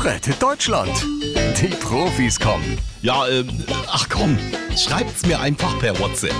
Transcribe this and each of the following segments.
Rettet Deutschland. Die Profis kommen. Ja, ähm, ach komm, schreibt's mir einfach per WhatsApp.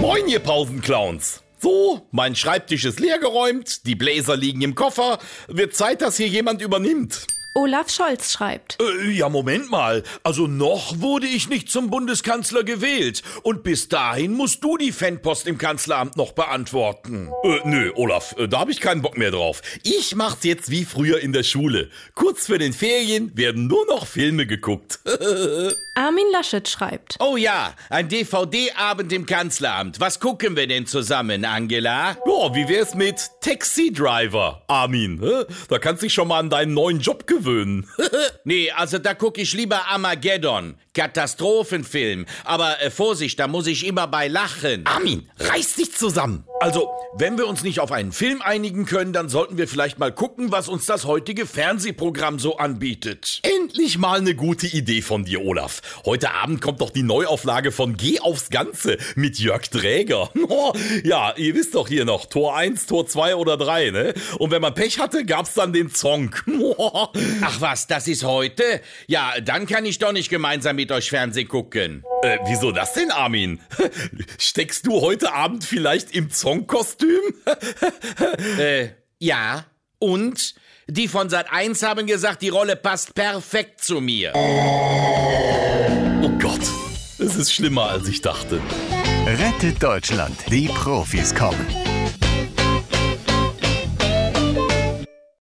Moin, ihr Pausenclowns. So, mein Schreibtisch ist leergeräumt, die Bläser liegen im Koffer. Wird Zeit, dass hier jemand übernimmt. Olaf Scholz schreibt. Äh, ja, Moment mal. Also noch wurde ich nicht zum Bundeskanzler gewählt. Und bis dahin musst du die Fanpost im Kanzleramt noch beantworten. Äh, nö, Olaf, äh, da habe ich keinen Bock mehr drauf. Ich mach's jetzt wie früher in der Schule. Kurz für den Ferien werden nur noch Filme geguckt. Armin Laschet schreibt. Oh ja, ein DVD-Abend im Kanzleramt. Was gucken wir denn zusammen, Angela? Ja, wie wär's mit Taxi Driver, Armin? Da kannst du dich schon mal an deinen neuen Job gewöhnen. Nee, also da gucke ich lieber Armageddon. Katastrophenfilm. Aber äh, Vorsicht, da muss ich immer bei lachen. Armin, reiß dich zusammen. Also, wenn wir uns nicht auf einen Film einigen können, dann sollten wir vielleicht mal gucken, was uns das heutige Fernsehprogramm so anbietet. Endlich mal eine gute Idee von dir, Olaf. Heute Abend kommt doch die Neuauflage von Geh aufs Ganze mit Jörg Träger. Oh, ja, ihr wisst doch hier noch, Tor 1, Tor 2 oder 3, ne? Und wenn man Pech hatte, gab's dann den Song. Ach was, das ist heute? Ja, dann kann ich doch nicht gemeinsam mit euch Fernsehen gucken. Äh, wieso das denn, Armin? Steckst du heute Abend vielleicht im Songkostüm? Äh, ja. Und? Die von Sat 1 haben gesagt, die Rolle passt perfekt zu mir. Oh Gott, es ist schlimmer, als ich dachte. Rettet Deutschland. Die Profis kommen.